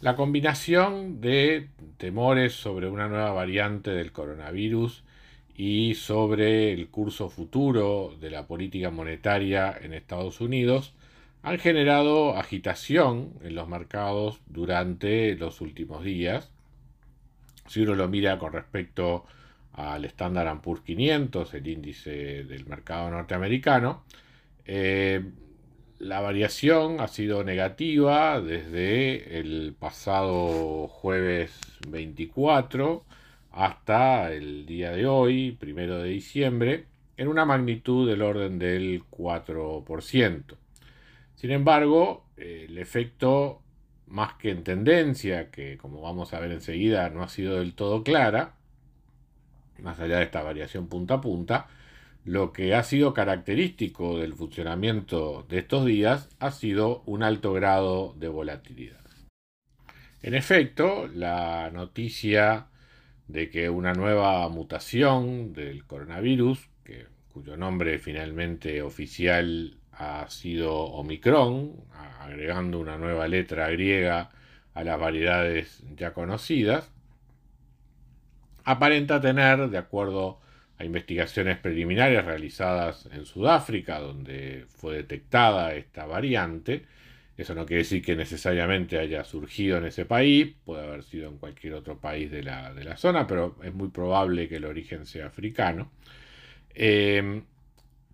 La combinación de temores sobre una nueva variante del coronavirus y sobre el curso futuro de la política monetaria en Estados Unidos han generado agitación en los mercados durante los últimos días. Si uno lo mira con respecto al Standard Poor's 500, el índice del mercado norteamericano, eh, la variación ha sido negativa desde el pasado jueves 24 hasta el día de hoy, primero de diciembre, en una magnitud del orden del 4%. Sin embargo, el efecto, más que en tendencia, que como vamos a ver enseguida no ha sido del todo clara, más allá de esta variación punta a punta, lo que ha sido característico del funcionamiento de estos días ha sido un alto grado de volatilidad. En efecto, la noticia de que una nueva mutación del coronavirus, cuyo nombre finalmente oficial ha sido Omicron, agregando una nueva letra griega a las variedades ya conocidas, aparenta tener, de acuerdo a investigaciones preliminares realizadas en Sudáfrica, donde fue detectada esta variante. Eso no quiere decir que necesariamente haya surgido en ese país, puede haber sido en cualquier otro país de la, zona, pero es muy probable que el origen sea africano. Eh,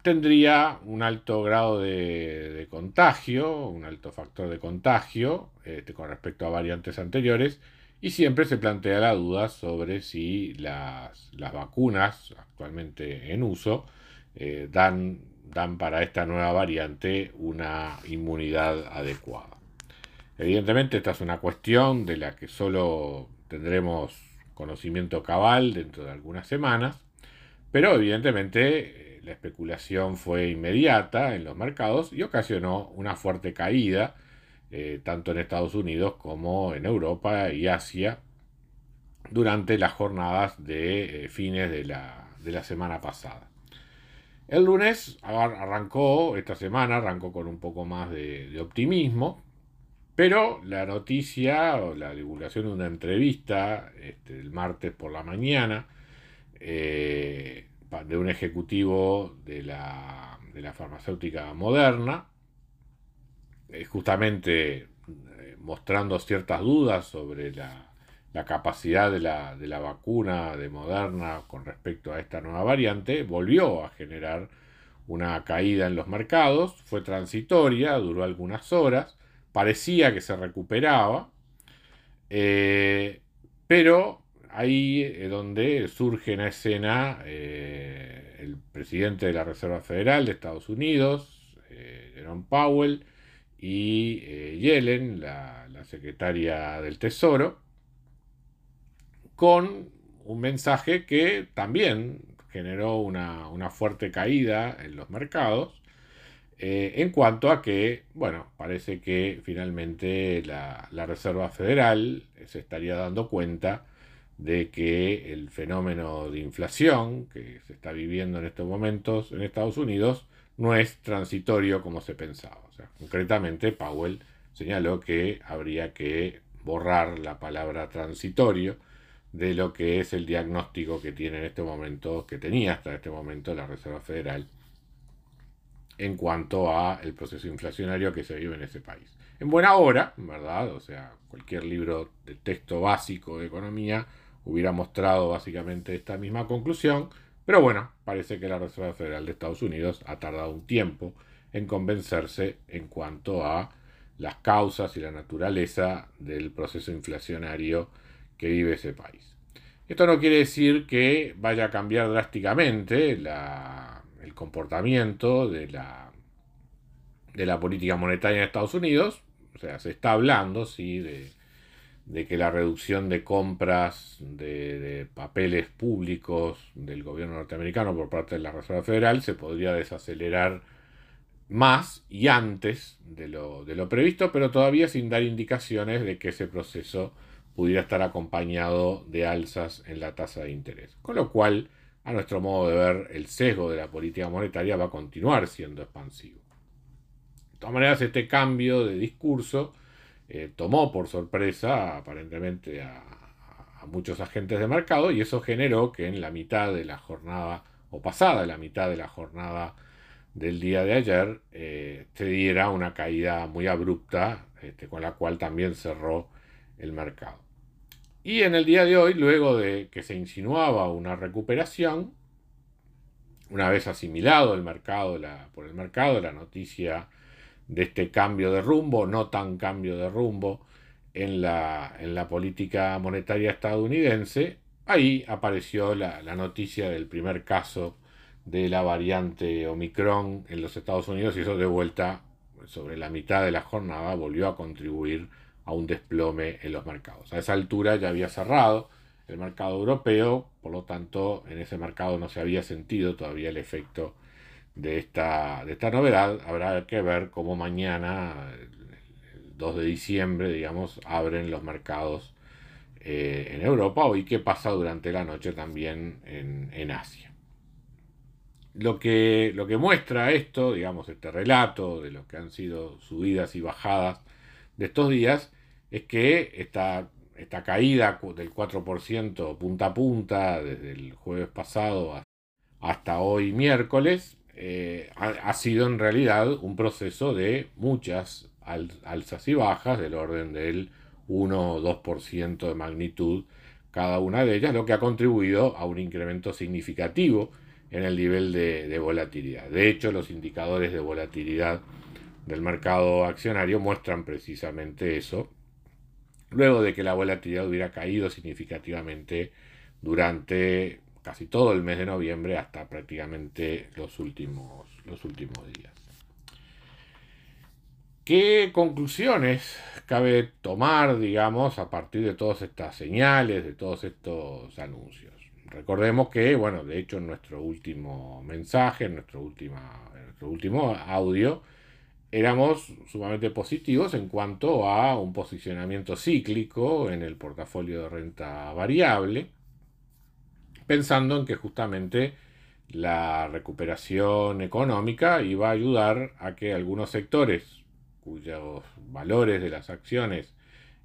tendría un alto grado de, contagio, un alto factor de contagio este, con respecto a variantes anteriores, y siempre se plantea la duda sobre si las, vacunas actualmente en uso eh, dan, dan para esta nueva variante una inmunidad adecuada. Evidentemente esta es una cuestión de la que solo tendremos conocimiento cabal dentro de algunas semanas, pero evidentemente eh, la especulación fue inmediata en los mercados y ocasionó una fuerte caída eh, tanto en Estados Unidos como en Europa y Asia durante las jornadas de eh, fines de la, semana pasada. El lunes arrancó, esta semana arrancó con un poco más de, optimismo, pero la noticia o la divulgación de una entrevista este, el martes por la mañana eh, de un ejecutivo de la, de la farmacéutica moderna justamente eh, mostrando ciertas dudas sobre la, capacidad de la, de la, vacuna de Moderna con respecto a esta nueva variante, volvió a generar una caída en los mercados, fue transitoria, duró algunas horas, parecía que se recuperaba, eh, pero ahí es donde surge en escena el presidente de la Reserva Federal de Estados Unidos, Jerome Powell, y eh, Yellen, la, secretaria del Tesoro, con un mensaje que también generó una, fuerte caída en los mercados eh, en cuanto a que, bueno, parece que finalmente la, la, Reserva Federal se estaría dando cuenta de que el fenómeno de inflación que se está viviendo en estos momentos en Estados Unidos no es transitorio como se pensaba. O sea, concretamente, Powell señaló que habría que borrar la palabra transitorio de lo que es el diagnóstico que tiene en este momento, que tenía hasta este momento la Reserva Federal en cuanto a el proceso inflacionario que se vive en ese país. En buena hora, ¿verdad? O sea, cualquier libro de texto básico de economía hubiera mostrado básicamente esta misma conclusión, pero bueno, parece que la Reserva Federal de Estados Unidos ha tardado un tiempo en convencerse en cuanto a las causas y la naturaleza del proceso inflacionario que vive ese país. Esto no quiere decir que vaya a cambiar drásticamente el comportamiento de la, política monetaria en Estados Unidos. O sea, se está hablando, sí, de, que la reducción de compras de, papeles públicos del gobierno norteamericano por parte de la Reserva Federal se podría desacelerar más y antes de lo, de lo previsto, pero todavía sin dar indicaciones de que ese proceso pudiera estar acompañado de alzas en la tasa de interés. Con lo cual, a nuestro modo de ver, el sesgo de la política monetaria va a continuar siendo expansivo. De todas maneras, este cambio de discurso eh, tomó por sorpresa aparentemente a, muchos agentes de mercado y eso generó que en la mitad de la jornada, o pasada la mitad de la jornada del día de ayer, eh, se diera una caída muy abrupta, este, con la cual también cerró el mercado. Y en el día de hoy, luego de que se insinuaba una recuperación, una vez asimilado el mercado, por el mercado la noticia de este cambio de rumbo, no tan cambio de rumbo en la, en la política monetaria estadounidense, ahí apareció la, la noticia del primer caso de la variante Omicron en los Estados Unidos y eso de vuelta sobre la mitad de la jornada volvió a contribuir a un desplome en los mercados. A esa altura ya había cerrado el mercado europeo, por lo tanto en ese mercado no se había sentido todavía el efecto de esta, de esta novedad. Habrá que ver cómo mañana, el 2 de diciembre, digamos, abren los mercados eh, en Europa y qué pasa durante la noche también en, en Asia. Lo que, lo que muestra esto, digamos, este relato de lo que han sido subidas y bajadas de estos días, es que esta, esta caída del 4% punta a punta desde el jueves pasado hasta hoy miércoles eh, ha, sido en realidad un proceso de muchas alzas y bajas del orden del 1 o 2% de magnitud cada una de ellas, lo que ha contribuido a un incremento significativo en el nivel de volatilidad. De hecho, los indicadores de volatilidad del mercado accionario muestran precisamente eso luego de que la volatilidad hubiera caído significativamente durante casi todo el mes de noviembre hasta prácticamente los últimos, los últimos días. ¿Qué conclusiones cabe tomar, digamos, a partir de todas estas señales, de todos estos anuncios? Recordemos que, bueno, de hecho en nuestro último mensaje, en nuestro, última, en nuestro último audio, éramos sumamente positivos en cuanto a un posicionamiento cíclico en el portafolio de renta variable, pensando en que justamente la recuperación económica iba a ayudar a que algunos sectores cuyos valores de las acciones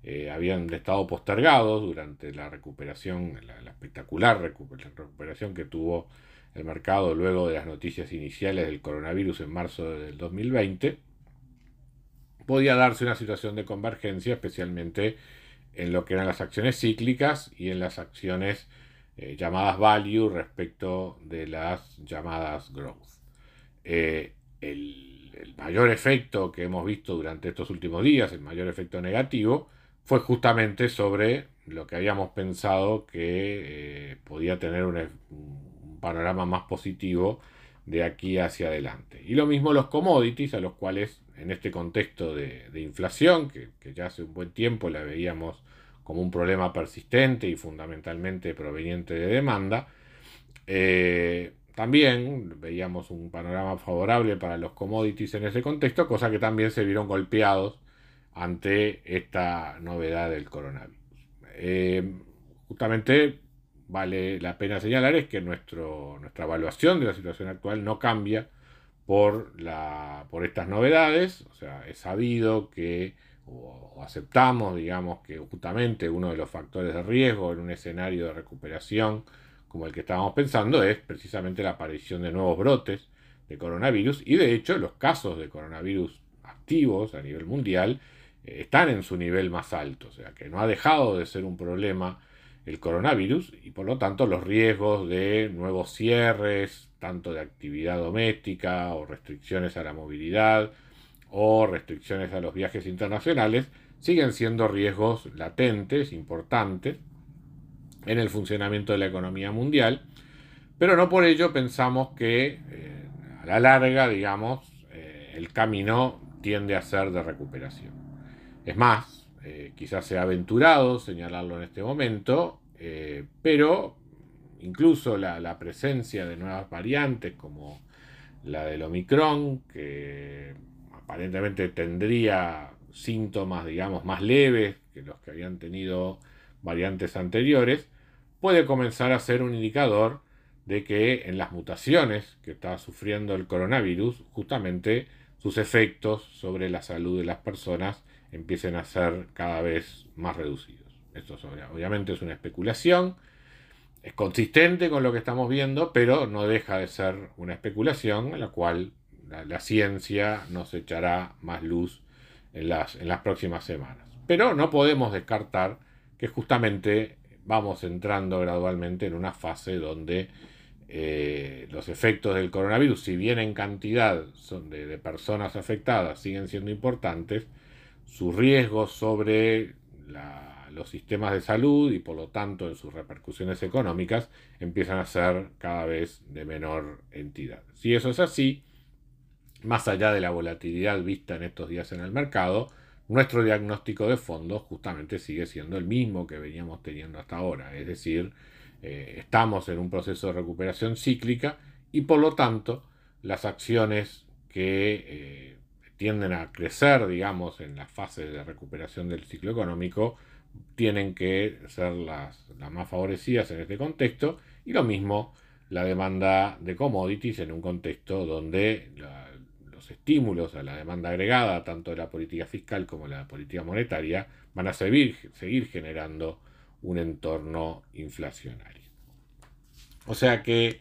eh, habían estado postergados durante la recuperación, la, la espectacular recuperación que tuvo el mercado luego de las noticias iniciales del coronavirus en marzo del 2020, podía darse una situación de convergencia, especialmente en lo que eran las acciones cíclicas y en las acciones eh, llamadas value respecto de las llamadas growth. Eh, el, mayor efecto que hemos visto durante estos últimos días, el mayor efecto negativo, fue justamente sobre lo que habíamos pensado que eh, podía tener un, un panorama más positivo de aquí hacia adelante. Y lo mismo los commodities, a los cuales en este contexto de, inflación, que, ya hace un buen tiempo la veíamos como un problema persistente y fundamentalmente proveniente de demanda, eh, también veíamos un panorama favorable para los commodities en ese contexto, cosa que también se vieron golpeados ante esta novedad del coronavirus. Eh, justamente vale la pena señalar es que nuestro, nuestra evaluación de la situación actual no cambia por, la, por estas novedades, o sea, es sabido que, o, aceptamos, digamos, que justamente uno de los factores de riesgo en un escenario de recuperación como el que estábamos pensando es precisamente la aparición de nuevos brotes de coronavirus y de hecho los casos de coronavirus activos a nivel mundial eh, están en su nivel más alto, o sea que no ha dejado de ser un problema el coronavirus y por lo tanto los riesgos de nuevos cierres, tanto de actividad doméstica o restricciones a la movilidad o restricciones a los viajes internacionales, siguen siendo riesgos latentes, importantes, en el funcionamiento de la economía mundial, pero no por ello pensamos que eh, a la larga, digamos, eh, el camino tiende a ser de recuperación. Es más, eh, quizás sea aventurado señalarlo en este momento, pero incluso la, presencia de nuevas variantes como la del Omicron, que aparentemente tendría síntomas, digamos, más leves que los que habían tenido variantes anteriores, puede comenzar a ser un indicador de que en las mutaciones que está sufriendo el coronavirus, justamente sus efectos sobre la salud de las personas empiecen a ser cada vez más reducidos. Esto obviamente es una especulación, es consistente con lo que estamos viendo, pero no deja de ser una especulación en la cual la, ciencia nos echará más luz en las, en las próximas semanas. Pero no podemos descartar que justamente vamos entrando gradualmente en una fase donde eh, los efectos del coronavirus, si bien en cantidad son de, personas afectadas siguen siendo importantes, sus riesgos sobre los sistemas de salud y por lo tanto en sus repercusiones económicas empiezan a ser cada vez de menor entidad. Si eso es así, más allá de la volatilidad vista en estos días en el mercado, nuestro diagnóstico de fondo justamente sigue siendo el mismo que veníamos teniendo hasta ahora, es decir, eh, estamos en un proceso de recuperación cíclica y por lo tanto las acciones que eh, tienden a crecer, digamos, en la fase de recuperación del ciclo económico, tienen que ser las, más favorecidas en este contexto y lo mismo la demanda de commodities en un contexto donde los estímulos a la demanda agregada, tanto de la política fiscal como de la política monetaria, van a seguir, generando un entorno inflacionario. O sea que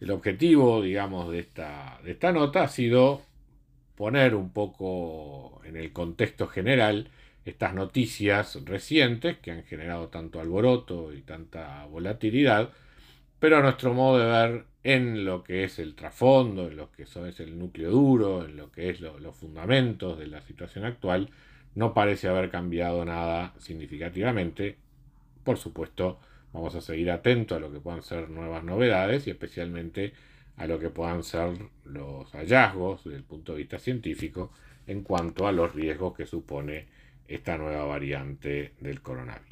el objetivo, digamos, de esta, de esta nota ha sido poner un poco en el contexto general estas noticias recientes que han generado tanto alboroto y tanta volatilidad, pero a nuestro modo de ver en lo que es el trasfondo, en lo que es el núcleo duro, en lo que es los fundamentos de la situación actual, no parece haber cambiado nada significativamente, por supuesto, vamos a seguir atentos a lo que puedan ser nuevas novedades y especialmente a lo que puedan ser los hallazgos desde el punto de vista científico en cuanto a los riesgos que supone esta nueva variante del coronavirus.